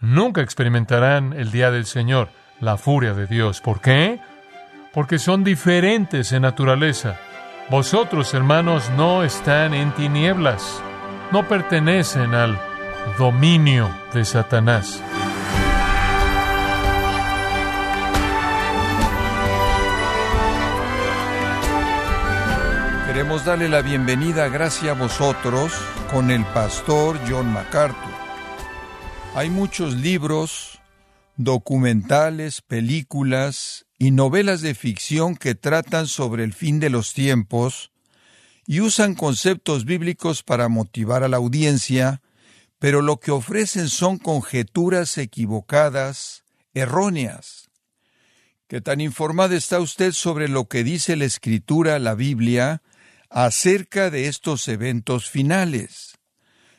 nunca experimentarán el día del Señor, la furia de Dios. ¿Por qué? Porque son diferentes en naturaleza. Vosotros, hermanos, no están en tinieblas, no pertenecen al dominio de Satanás. Queremos darle la bienvenida, gracias a vosotros, con el pastor John MacArthur. Hay muchos libros, documentales, películas y novelas de ficción que tratan sobre el fin de los tiempos y usan conceptos bíblicos para motivar a la audiencia, pero lo que ofrecen son conjeturas equivocadas, erróneas. ¿Qué tan informada está usted sobre lo que dice la Escritura, la Biblia, acerca de estos eventos finales.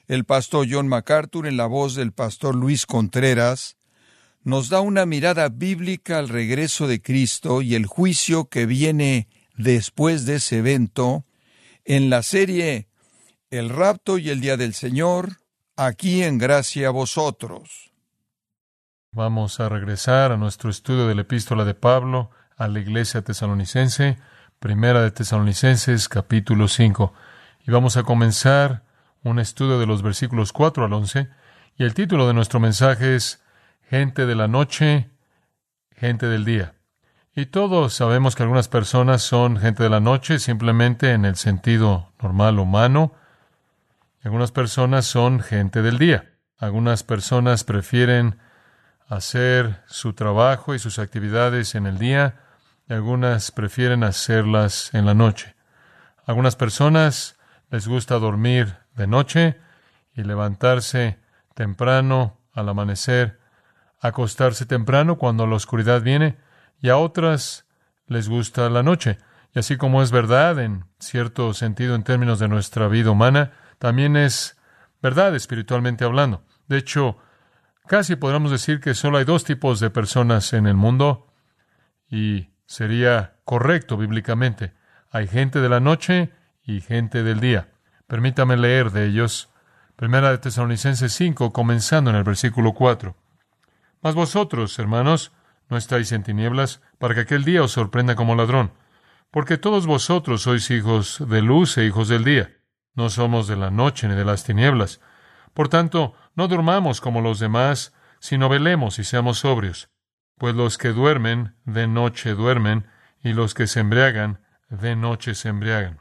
El pastor John MacArthur, en la voz del pastor Luis Contreras, nos da una mirada bíblica al regreso de Cristo y el juicio que viene después de ese evento en la serie El rapto y el día del Señor, aquí en gracia a vosotros. Vamos a regresar a nuestro estudio de la epístola de Pablo a la iglesia tesalonicense. Primera de Tesalonicenses capítulo 5. Y vamos a comenzar un estudio de los versículos 4 al 11. Y el título de nuestro mensaje es Gente de la noche, gente del día. Y todos sabemos que algunas personas son gente de la noche simplemente en el sentido normal humano. Y algunas personas son gente del día. Algunas personas prefieren hacer su trabajo y sus actividades en el día algunas prefieren hacerlas en la noche. algunas personas les gusta dormir de noche y levantarse temprano al amanecer, acostarse temprano cuando la oscuridad viene, y a otras les gusta la noche. Y así como es verdad en cierto sentido en términos de nuestra vida humana, también es verdad espiritualmente hablando. De hecho, casi podríamos decir que solo hay dos tipos de personas en el mundo y sería correcto bíblicamente. Hay gente de la noche y gente del día. Permítame leer de ellos. Primera de Tesalonicenses 5, comenzando en el versículo 4. Mas vosotros, hermanos, no estáis en tinieblas, para que aquel día os sorprenda como ladrón. Porque todos vosotros sois hijos de luz e hijos del día. No somos de la noche ni de las tinieblas. Por tanto, no durmamos como los demás, sino velemos y seamos sobrios. Pues los que duermen de noche duermen, y los que se embriagan de noche se embriagan.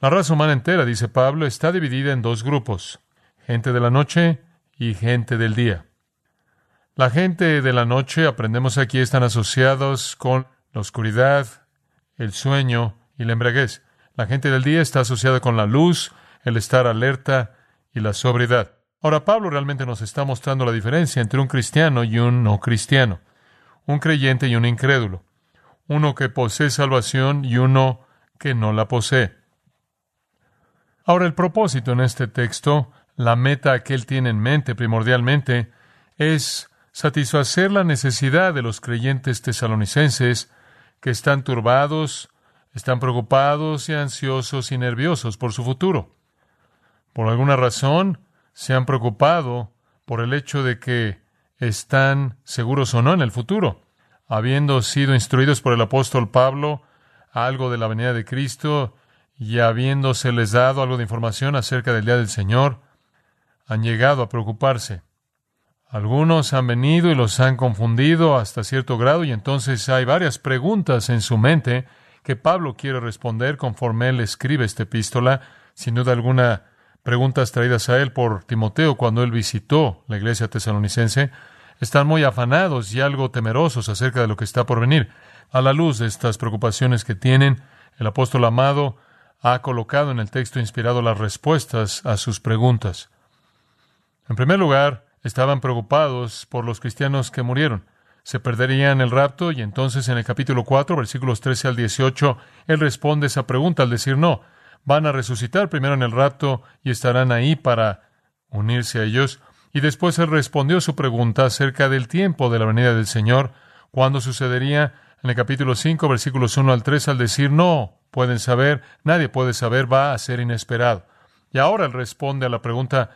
La raza humana entera, dice Pablo, está dividida en dos grupos, gente de la noche y gente del día. La gente de la noche, aprendemos aquí, están asociados con la oscuridad, el sueño y la embriaguez. La gente del día está asociada con la luz, el estar alerta y la sobriedad. Ahora, Pablo realmente nos está mostrando la diferencia entre un cristiano y un no cristiano, un creyente y un incrédulo, uno que posee salvación y uno que no la posee. Ahora, el propósito en este texto, la meta que él tiene en mente primordialmente, es satisfacer la necesidad de los creyentes tesalonicenses que están turbados, están preocupados y ansiosos y nerviosos por su futuro. Por alguna razón, se han preocupado por el hecho de que están seguros o no en el futuro. Habiendo sido instruidos por el apóstol Pablo algo de la venida de Cristo y habiéndoseles dado algo de información acerca del día del Señor, han llegado a preocuparse. Algunos han venido y los han confundido hasta cierto grado y entonces hay varias preguntas en su mente que Pablo quiere responder conforme él escribe esta epístola. Sin duda alguna, preguntas traídas a él por Timoteo cuando él visitó la iglesia tesalonicense, están muy afanados y algo temerosos acerca de lo que está por venir. A la luz de estas preocupaciones que tienen, el apóstol amado ha colocado en el texto inspirado las respuestas a sus preguntas. En primer lugar, estaban preocupados por los cristianos que murieron. Se perderían el rapto y entonces en el capítulo 4, versículos 13 al 18, él responde esa pregunta al decir no, van a resucitar primero en el rapto y estarán ahí para unirse a ellos. Y después él respondió su pregunta acerca del tiempo de la venida del Señor, cuándo sucedería en el capítulo 5, versículos 1 al 3, al decir no, pueden saber, nadie puede saber, va a ser inesperado. Y ahora él responde a la pregunta,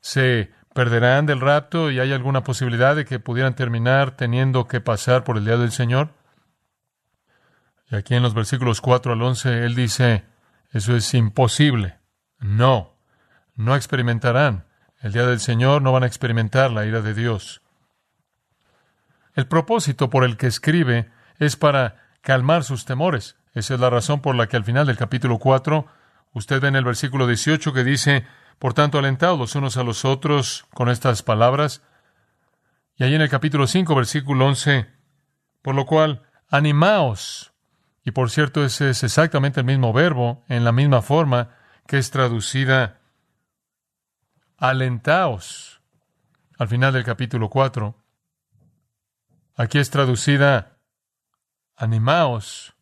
¿se perderán del rapto y hay alguna posibilidad de que pudieran terminar teniendo que pasar por el día del Señor? Y aquí en los versículos 4 al 11 él dice, eso es imposible. No, no experimentarán. El día del Señor no van a experimentar la ira de Dios. El propósito por el que escribe es para calmar sus temores. Esa es la razón por la que al final del capítulo 4, usted ve en el versículo 18 que dice, por tanto, alentados los unos a los otros con estas palabras. Y ahí en el capítulo 5, versículo 11, por lo cual, animaos. Y por cierto, ese es exactamente el mismo verbo, en la misma forma que es traducida alentaos al final del capítulo 4. Aquí es traducida animaos.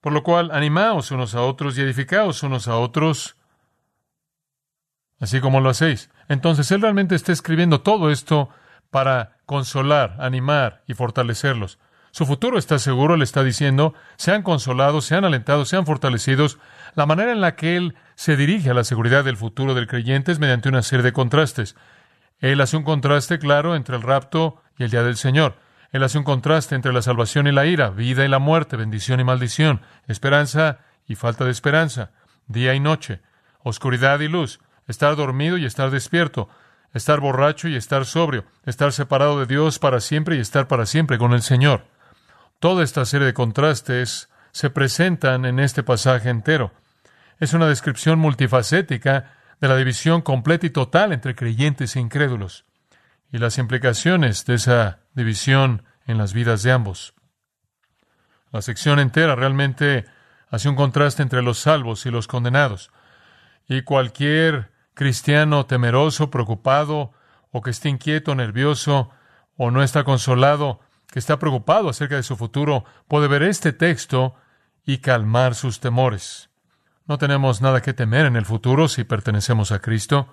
Por lo cual, animaos unos a otros y edificaos unos a otros, así como lo hacéis. Entonces, Él realmente está escribiendo todo esto para consolar, animar y fortalecerlos. Su futuro está seguro, le está diciendo, sean consolados, sean alentados, sean fortalecidos. La manera en la que Él se dirige a la seguridad del futuro del creyente es mediante una serie de contrastes. Él hace un contraste claro entre el rapto y el día del Señor. Él hace un contraste entre la salvación y la ira, vida y la muerte, bendición y maldición, esperanza y falta de esperanza, día y noche, oscuridad y luz, estar dormido y estar despierto, estar borracho y estar sobrio, estar separado de Dios para siempre y estar para siempre con el Señor. Toda esta serie de contrastes se presentan en este pasaje entero. Es una descripción multifacética de la división completa y total entre creyentes e incrédulos y las implicaciones de esa división en las vidas de ambos. La sección entera realmente hace un contraste entre los salvos y los condenados. Y cualquier cristiano temeroso, preocupado, o que esté inquieto, nervioso, o no está consolado, que está preocupado acerca de su futuro, puede ver este texto y calmar sus temores. No tenemos nada que temer en el futuro si pertenecemos a Cristo,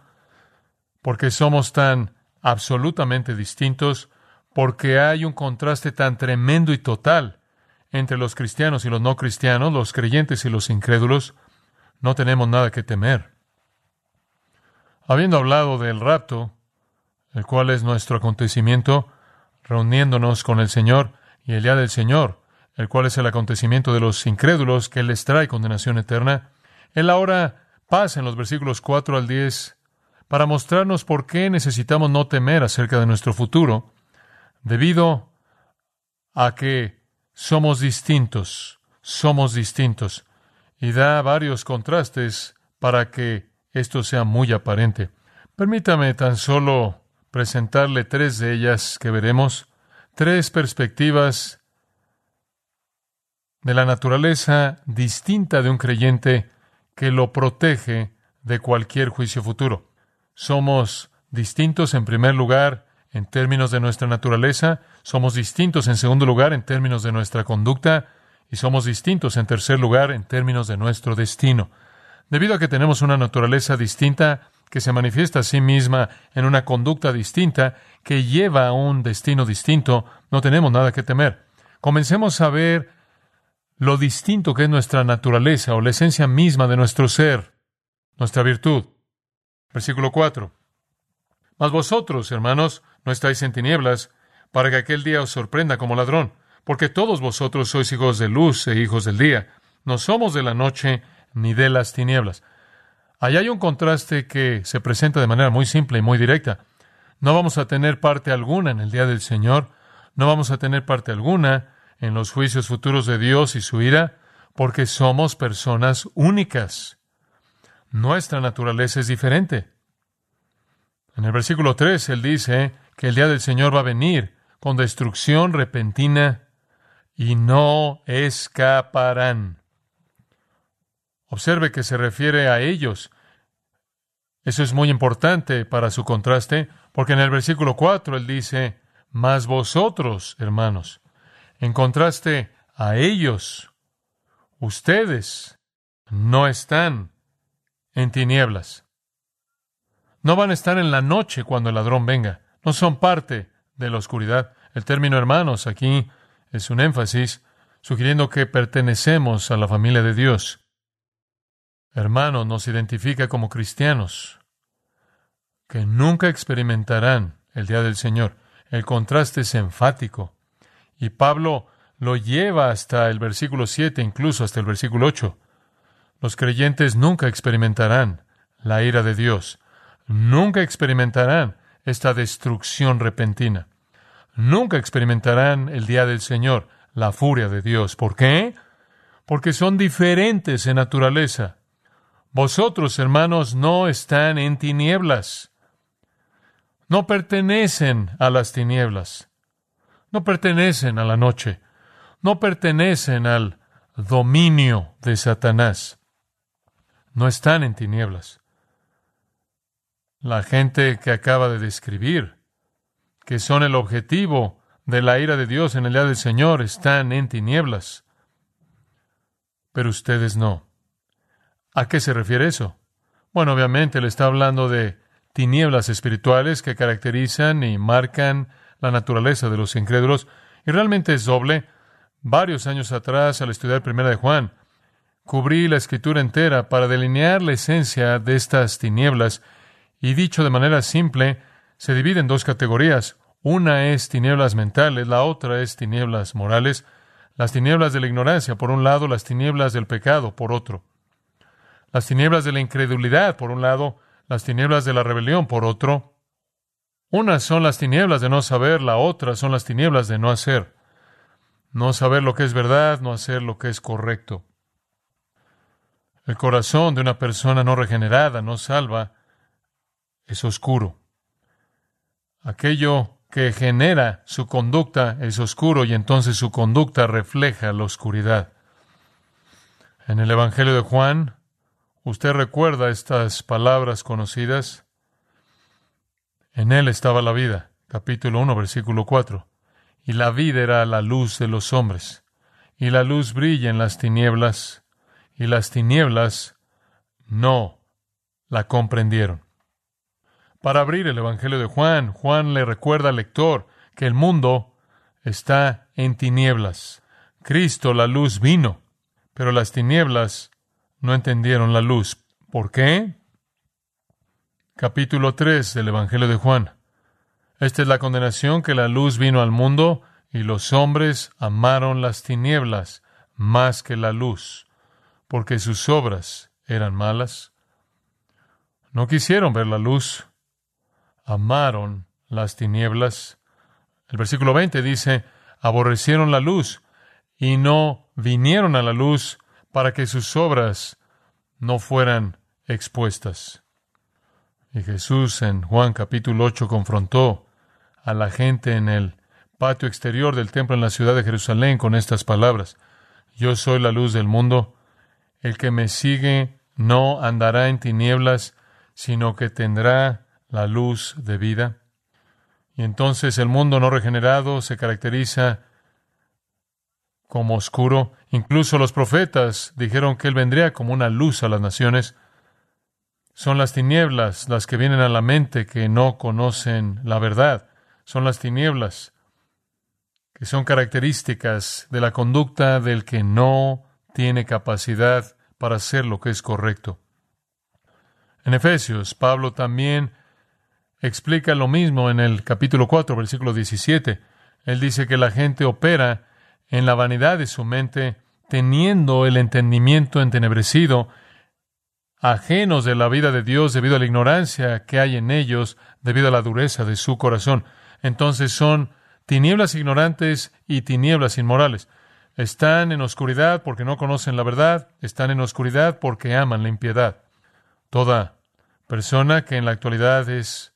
porque somos tan absolutamente distintos, porque hay un contraste tan tremendo y total entre los cristianos y los no cristianos, los creyentes y los incrédulos, no tenemos nada que temer. Habiendo hablado del rapto, el cual es nuestro acontecimiento, reuniéndonos con el Señor y el día del Señor, el cual es el acontecimiento de los incrédulos que les trae condenación eterna, Él ahora pasa en los versículos 4 al 10 para mostrarnos por qué necesitamos no temer acerca de nuestro futuro, debido a que somos distintos, somos distintos, y da varios contrastes para que esto sea muy aparente. Permítame tan solo presentarle tres de ellas que veremos, tres perspectivas de la naturaleza distinta de un creyente que lo protege de cualquier juicio futuro. Somos distintos en primer lugar en términos de nuestra naturaleza, somos distintos en segundo lugar en términos de nuestra conducta y somos distintos en tercer lugar en términos de nuestro destino. Debido a que tenemos una naturaleza distinta, que se manifiesta a sí misma en una conducta distinta, que lleva a un destino distinto, no tenemos nada que temer. Comencemos a ver lo distinto que es nuestra naturaleza o la esencia misma de nuestro ser, nuestra virtud. Versículo 4. Mas vosotros, hermanos, no estáis en tinieblas, para que aquel día os sorprenda como ladrón, porque todos vosotros sois hijos de luz e hijos del día. No somos de la noche ni de las tinieblas. Allá hay un contraste que se presenta de manera muy simple y muy directa. No vamos a tener parte alguna en el día del Señor, no vamos a tener parte alguna en los juicios futuros de Dios y su ira, porque somos personas únicas. Nuestra naturaleza es diferente. En el versículo 3 él dice que el día del Señor va a venir con destrucción repentina y no escaparán. Observe que se refiere a ellos. Eso es muy importante para su contraste, Porque en el versículo 4 él dice, mas vosotros, hermanos, en contraste a ellos, ustedes no están en tinieblas. No van a estar en la noche cuando el ladrón venga. No son parte de la oscuridad. El término hermanos aquí es un énfasis sugiriendo que pertenecemos a la familia de Dios. Hermanos nos identifica como cristianos que nunca experimentarán el día del Señor. El contraste es enfático. Y Pablo lo lleva hasta el versículo 7, incluso hasta el versículo 8. Los creyentes nunca experimentarán la ira de Dios. Nunca experimentarán esta destrucción repentina. Nunca experimentarán el día del Señor, la furia de Dios. ¿Por qué? Porque son diferentes en naturaleza. Vosotros, hermanos, no están en tinieblas. No pertenecen a las tinieblas. No pertenecen a la noche. No pertenecen al dominio de Satanás. No están en tinieblas. La gente que acaba de describir, que son el objetivo de la ira de Dios en el día del Señor, están en tinieblas. Pero ustedes no. ¿A qué se refiere eso? Bueno, obviamente le está hablando de tinieblas espirituales que caracterizan y marcan la naturaleza de los incrédulos. Y realmente es doble. Varios años atrás, al estudiar Primera de Juan, cubrí la escritura entera para delinear la esencia de estas tinieblas y dicho de manera simple, se divide en dos categorías. Una es tinieblas mentales, la otra es tinieblas morales. Las tinieblas de la ignorancia, por un lado, las tinieblas del pecado, por otro. Las tinieblas de la incredulidad, por un lado, las tinieblas de la rebelión, por otro. Unas son las tinieblas de no saber, la otra son las tinieblas de no hacer. No saber lo que es verdad, no hacer lo que es correcto. El corazón de una persona no regenerada, no salva, es oscuro. Aquello que genera su conducta es oscuro y entonces su conducta refleja la oscuridad. En el Evangelio de Juan, usted recuerda estas palabras conocidas. En él estaba la vida, capítulo 1, versículo 4. Y la vida era la luz de los hombres. Y la luz brilla en las tinieblas, y las tinieblas no la comprendieron. Para abrir el Evangelio de Juan, Juan le recuerda al lector que el mundo está en tinieblas. Cristo, la luz, vino, pero las tinieblas no entendieron la luz. ¿Por qué? Capítulo 3 del Evangelio de Juan. Esta es la condenación que la luz vino al mundo y los hombres amaron las tinieblas más que la luz, porque sus obras eran malas. No quisieron ver la luz, amaron las tinieblas. El versículo 20 dice, aborrecieron la luz y no vinieron a la luz para que sus obras no fueran expuestas. Y Jesús en Juan capítulo 8 confrontó a la gente en el patio exterior del templo en la ciudad de Jerusalén con estas palabras. Yo soy la luz del mundo. El que me sigue no andará en tinieblas, sino que tendrá la luz de vida. Y entonces el mundo no regenerado se caracteriza como oscuro. Incluso los profetas dijeron que Él vendría como una luz a las naciones. Son las tinieblas las que vienen a la mente que no conocen la verdad. Son las tinieblas que son características de la conducta del que no tiene capacidad para hacer lo que es correcto. En Efesios, Pablo también explica lo mismo en el capítulo 4, versículo 17. Él dice que la gente opera en la vanidad de su mente, teniendo el entendimiento entenebrecido, ajenos de la vida de Dios debido a la ignorancia que hay en ellos, debido a la dureza de su corazón. Entonces son tinieblas ignorantes y tinieblas inmorales. Están en oscuridad porque no conocen la verdad, están en oscuridad porque aman la impiedad. Toda persona que en la actualidad es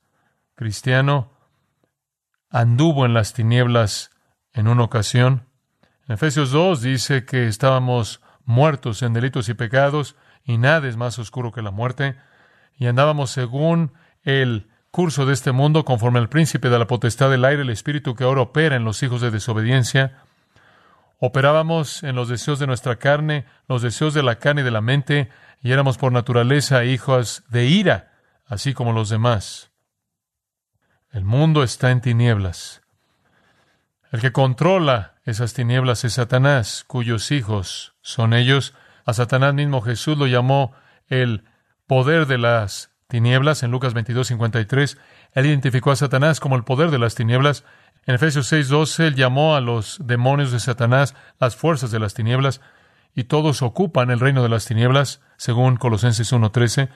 cristiano anduvo en las tinieblas en una ocasión. En Efesios 2 dice que estábamos muertos en delitos y pecados y nada es más oscuro que la muerte y andábamos según el curso de este mundo conforme al príncipe de la potestad del aire, el espíritu que ahora opera en los hijos de desobediencia. Operábamos en los deseos de nuestra carne, los deseos de la carne y de la mente, y éramos por naturaleza hijos de ira, así como los demás. El mundo está en tinieblas. El que controla esas tinieblas es Satanás, cuyos hijos son ellos. A Satanás mismo Jesús lo llamó el poder de las tinieblas en Lucas 22, 53. Él identificó a Satanás como el poder de las tinieblas. En Efesios 6, 12, él llamó a los demonios de Satanás las fuerzas de las tinieblas y todos ocupan el reino de las tinieblas, según Colosenses 1.13,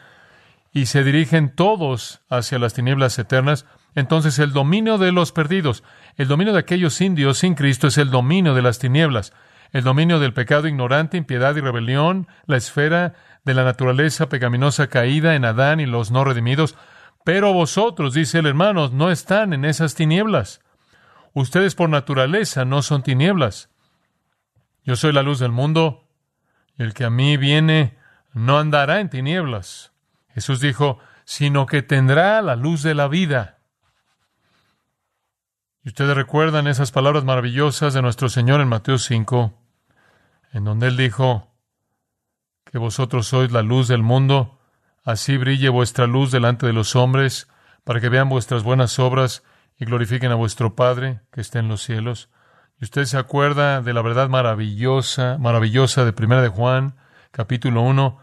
y se dirigen todos hacia las tinieblas eternas. Entonces el dominio de los perdidos, el dominio de aquellos indios sin Cristo es el dominio de las tinieblas, el dominio del pecado ignorante, impiedad y rebelión, la esfera de la naturaleza pecaminosa caída en Adán y los no redimidos. Pero vosotros, dice el hermano, no están en esas tinieblas. Ustedes por naturaleza no son tinieblas. Yo soy la luz del mundo, y el que a mí viene no andará en tinieblas. Jesús dijo, sino que tendrá la luz de la vida. Y ustedes recuerdan esas palabras maravillosas de nuestro Señor en Mateo 5, en donde Él dijo, que vosotros sois la luz del mundo, así brille vuestra luz delante de los hombres, para que vean vuestras buenas obras y glorifiquen a vuestro Padre que está en los cielos. Y usted se acuerda de la verdad maravillosa, maravillosa de Primera de Juan, capítulo 1,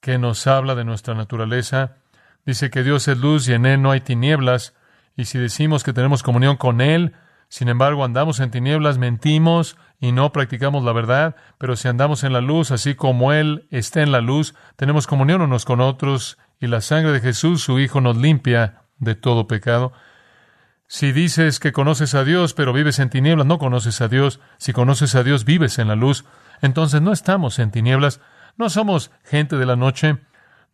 que nos habla de nuestra naturaleza. Dice que Dios es luz y en Él no hay tinieblas, y si decimos que tenemos comunión con Él, sin embargo andamos en tinieblas, mentimos y no practicamos la verdad, pero si andamos en la luz, así como Él está en la luz, tenemos comunión unos con otros, y la sangre de Jesús, su Hijo, nos limpia de todo pecado. Si dices que conoces a Dios, pero vives en tinieblas, no conoces a Dios. Si conoces a Dios, vives en la luz. Entonces no estamos en tinieblas. No somos gente de la noche.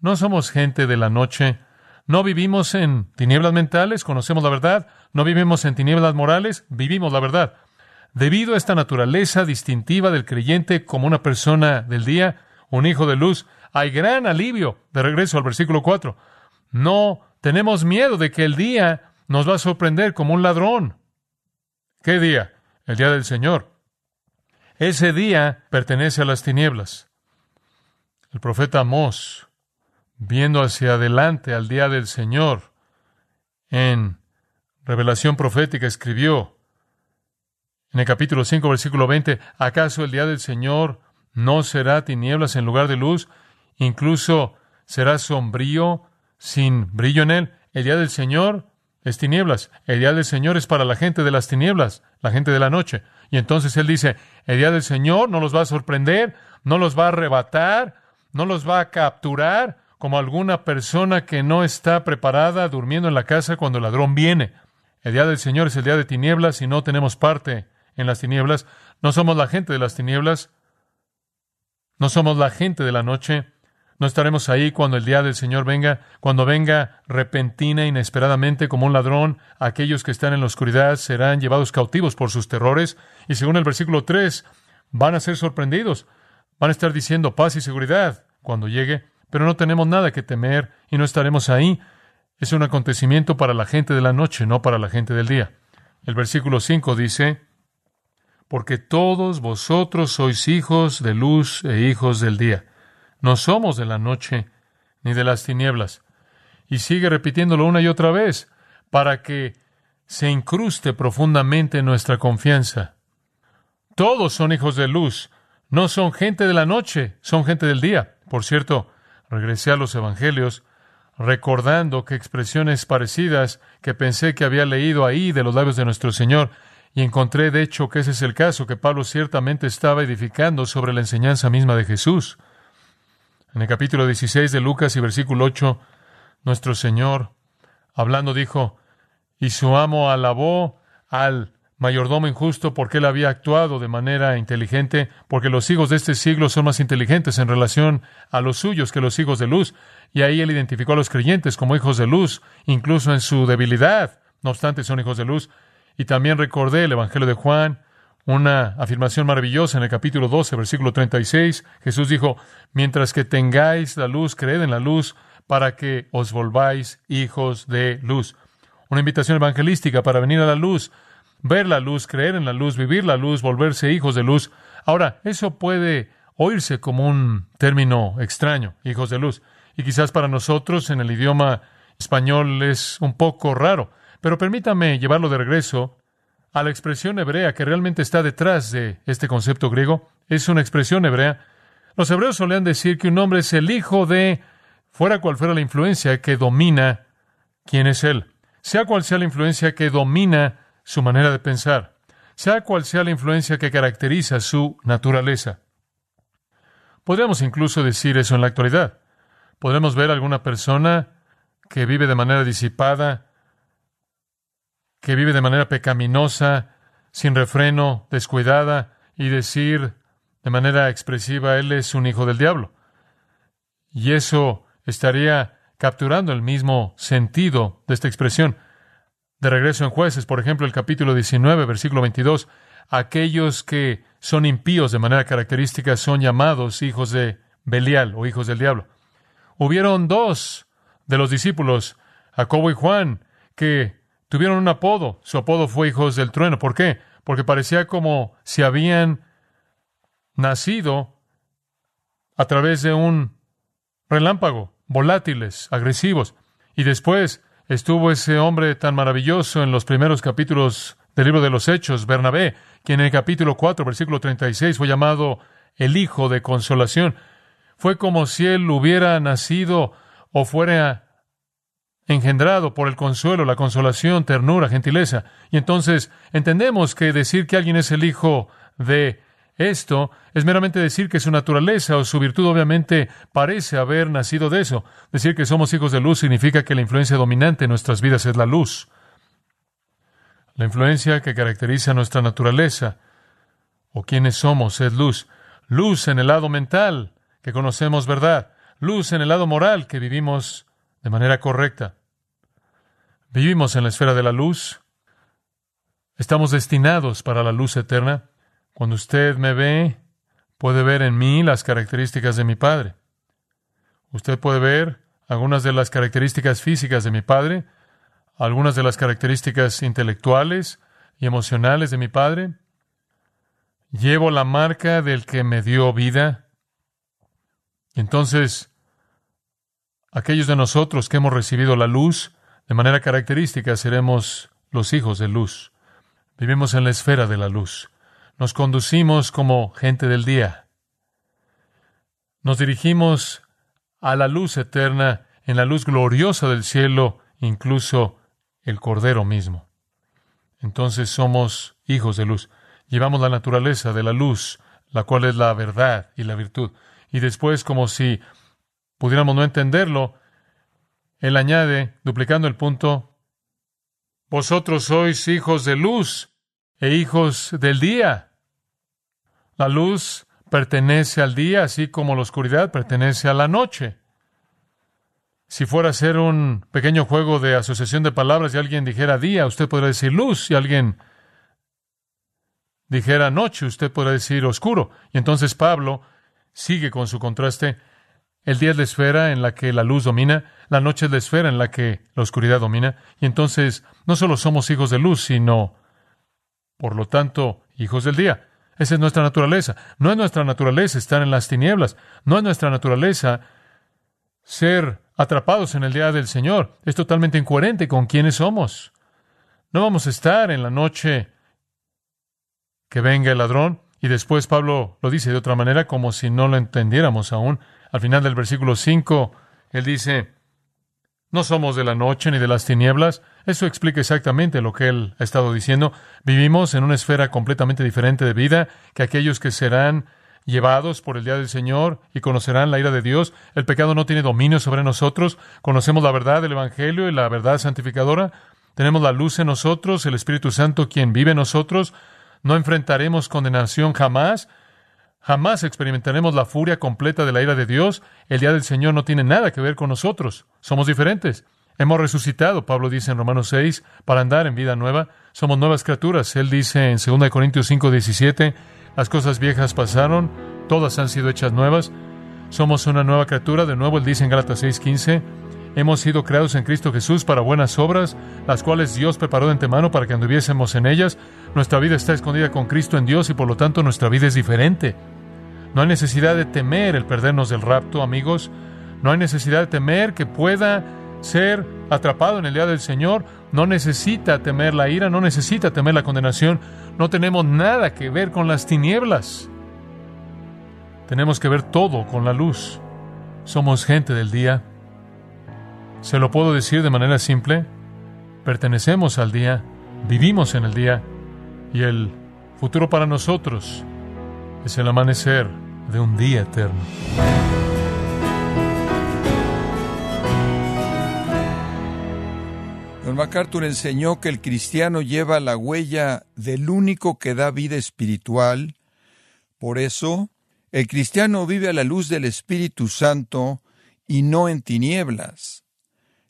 No somos gente de la noche. No vivimos en tinieblas mentales, conocemos la verdad. No vivimos en tinieblas morales, vivimos la verdad. Debido a esta naturaleza distintiva del creyente como una persona del día, un hijo de luz, hay gran alivio. De regreso al versículo 4. No tenemos miedo de que el día nos va a sorprender como un ladrón. ¿Qué día? El día del Señor. Ese día pertenece a las tinieblas. El profeta Amós, viendo hacia adelante al día del Señor, en revelación profética escribió, en el capítulo 5, versículo 20, ¿acaso el día del Señor no será tinieblas en lugar de luz? Incluso será sombrío sin brillo en él. El día del Señor es tinieblas. El día del Señor es para la gente de las tinieblas, la gente de la noche. Y entonces él dice, el día del Señor no los va a sorprender, no los va a arrebatar, no los va a capturar como alguna persona que no está preparada durmiendo en la casa cuando el ladrón viene. El día del Señor es el día de tinieblas y no tenemos parte en las tinieblas. No somos la gente de las tinieblas. No somos la gente de la noche. No estaremos ahí cuando el día del Señor venga, cuando venga repentina, inesperadamente, como un ladrón. Aquellos que están en la oscuridad serán llevados cautivos por sus terrores. Y según el versículo 3, van a ser sorprendidos. Van a estar diciendo paz y seguridad cuando llegue. Pero no tenemos nada que temer y no estaremos ahí. Es un acontecimiento para la gente de la noche, no para la gente del día. El versículo 5 dice, porque todos vosotros sois hijos de luz e hijos del día. No somos de la noche ni de las tinieblas. Y sigue repitiéndolo una y otra vez, para que se incruste profundamente nuestra confianza. Todos son hijos de luz, no son gente de la noche, son gente del día. Por cierto, regresé a los Evangelios recordando que expresiones parecidas que pensé que había leído ahí de los labios de nuestro Señor y encontré, de hecho, que ese es el caso, que Pablo ciertamente estaba edificando sobre la enseñanza misma de Jesús. En el capítulo 16 de Lucas y versículo 8, nuestro Señor, hablando, dijo, y su amo alabó al mayordomo injusto porque él había actuado de manera inteligente, porque los hijos de este siglo son más inteligentes en relación a los suyos que los hijos de luz. Y ahí él identificó a los creyentes como hijos de luz, incluso en su debilidad. No obstante, son hijos de luz. Y también recordé el Evangelio de Juan, una afirmación maravillosa en el capítulo 12, versículo 36. Jesús dijo, mientras que tengáis la luz, creed en la luz, para que os volváis hijos de luz. Una invitación evangelística para venir a la luz, ver la luz, creer en la luz, vivir la luz, volverse hijos de luz. Ahora, eso puede oírse como un término extraño, hijos de luz. Y quizás para nosotros en el idioma español es un poco raro, pero permítame llevarlo de regreso a la expresión hebrea que realmente está detrás de este concepto griego. Es una expresión hebrea. Los hebreos solían decir que un hombre es el hijo de, fuera cual fuera la influencia que domina quién es él, sea cual sea la influencia que domina su manera de pensar, sea cual sea la influencia que caracteriza su naturaleza. Podríamos incluso decir eso en la actualidad. Podremos ver a alguna persona que vive de manera disipada, que vive de manera pecaminosa, sin refreno, descuidada, y decir de manera expresiva, Él es un hijo del diablo. Y eso estaría capturando el mismo sentido de esta expresión. De regreso en jueces, por ejemplo, el capítulo 19, versículo 22, aquellos que son impíos de manera característica son llamados hijos de Belial o hijos del diablo. Hubieron dos de los discípulos, Jacobo y Juan, que tuvieron un apodo. Su apodo fue hijos del trueno. ¿Por qué? Porque parecía como si habían nacido a través de un relámpago, volátiles, agresivos. Y después estuvo ese hombre tan maravilloso en los primeros capítulos del libro de los Hechos, Bernabé, quien en el capítulo 4, versículo 36 fue llamado el Hijo de Consolación. Fue como si él hubiera nacido o fuera engendrado por el consuelo, la consolación, ternura, gentileza. Y entonces entendemos que decir que alguien es el hijo de esto es meramente decir que su naturaleza o su virtud obviamente parece haber nacido de eso. Decir que somos hijos de luz significa que la influencia dominante en nuestras vidas es la luz. La influencia que caracteriza nuestra naturaleza o quienes somos es luz. Luz en el lado mental, que conocemos verdad. Luz en el lado moral, que vivimos de manera correcta. Vivimos en la esfera de la luz. Estamos destinados para la luz eterna. Cuando usted me ve, puede ver en mí las características de mi Padre. Usted puede ver algunas de las características físicas de mi Padre, algunas de las características intelectuales y emocionales de mi Padre. Llevo la marca del que me dio vida. Entonces, aquellos de nosotros que hemos recibido la luz, de manera característica seremos los hijos de luz. Vivimos en la esfera de la luz. Nos conducimos como gente del día. Nos dirigimos a la luz eterna, en la luz gloriosa del cielo, incluso el Cordero mismo. Entonces somos hijos de luz. Llevamos la naturaleza de la luz, la cual es la verdad y la virtud. Y después, como si pudiéramos no entenderlo, él añade, duplicando el punto, vosotros sois hijos de luz e hijos del día. La luz pertenece al día, así como la oscuridad pertenece a la noche. Si fuera a ser un pequeño juego de asociación de palabras y alguien dijera día, usted podría decir luz. Si alguien dijera noche, usted podría decir oscuro. Y entonces Pablo sigue con su contraste. El día es la esfera en la que la luz domina, la noche es la esfera en la que la oscuridad domina. Y entonces no solo somos hijos de luz, sino, por lo tanto, hijos del día. Esa es nuestra naturaleza. No es nuestra naturaleza estar en las tinieblas. No es nuestra naturaleza ser atrapados en el día del Señor. Es totalmente incoherente con quienes somos. No vamos a estar en la noche que venga el ladrón. Y después Pablo lo dice de otra manera, como si no lo entendiéramos aún. Al final del versículo 5, él dice, no somos de la noche ni de las tinieblas. Eso explica exactamente lo que él ha estado diciendo. Vivimos en una esfera completamente diferente de vida que aquellos que serán llevados por el día del Señor y conocerán la ira de Dios. El pecado no tiene dominio sobre nosotros. Conocemos la verdad del Evangelio y la verdad santificadora. Tenemos la luz en nosotros, el Espíritu Santo quien vive en nosotros. No enfrentaremos condenación jamás. Jamás experimentaremos la furia completa de la ira de Dios. El día del Señor no tiene nada que ver con nosotros. Somos diferentes. Hemos resucitado, Pablo dice en Romanos 6, para andar en vida nueva. Somos nuevas criaturas. Él dice en 2 Corintios 5, 17, las cosas viejas pasaron, todas han sido hechas nuevas. Somos una nueva criatura, de nuevo él dice en Gálatas 6:15, hemos sido creados en Cristo Jesús para buenas obras, las cuales Dios preparó de antemano para que anduviésemos en ellas. Nuestra vida está escondida con Cristo en Dios y por lo tanto nuestra vida es diferente. No hay necesidad de temer el perdernos del rapto, amigos. No hay necesidad de temer que pueda ser atrapado en el día del Señor. No necesita temer la ira, no necesita temer la condenación. No tenemos nada que ver con las tinieblas. Tenemos que ver todo con la luz. Somos gente del día. Se lo puedo decir de manera simple. Pertenecemos al día, vivimos en el día y el futuro para nosotros es el amanecer de un día eterno. John MacArthur enseñó que el cristiano lleva la huella del único que da vida espiritual. Por eso, el cristiano vive a la luz del Espíritu Santo y no en tinieblas.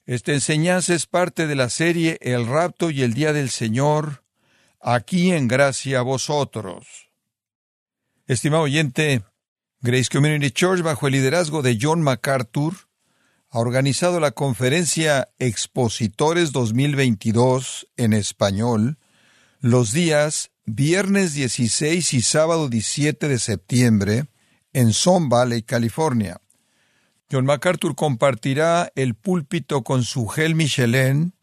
Esta enseñanza es parte de la serie El rapto y el día del Señor, aquí en gracia a vosotros. Estimado oyente, Grace Community Church, bajo el liderazgo de John MacArthur, ha organizado la conferencia Expositores 2022 en español los días viernes 16 y sábado 17 de septiembre en Son Valley, California. John MacArthur compartirá el púlpito con su gel Michelin,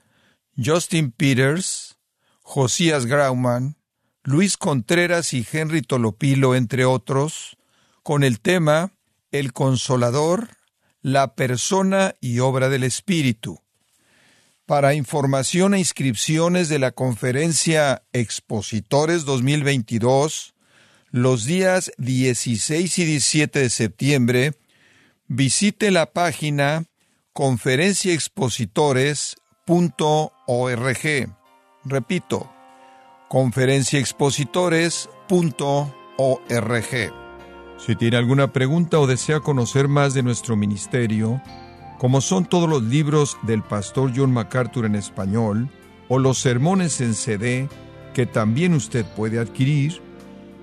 Justin Peters, Josías Grauman, Luis Contreras y Henry Tolopilo, entre otros, con el tema El Consolador, la persona y obra del Espíritu. Para información e inscripciones de la conferencia Expositores 2022, los días 16 y 17 de septiembre, visite la página conferenciaexpositores.org. Repito, conferenciaexpositores.org. Si tiene alguna pregunta o desea conocer más de nuestro ministerio, como son todos los libros del pastor John MacArthur en español, o los sermones en CD que también usted puede adquirir,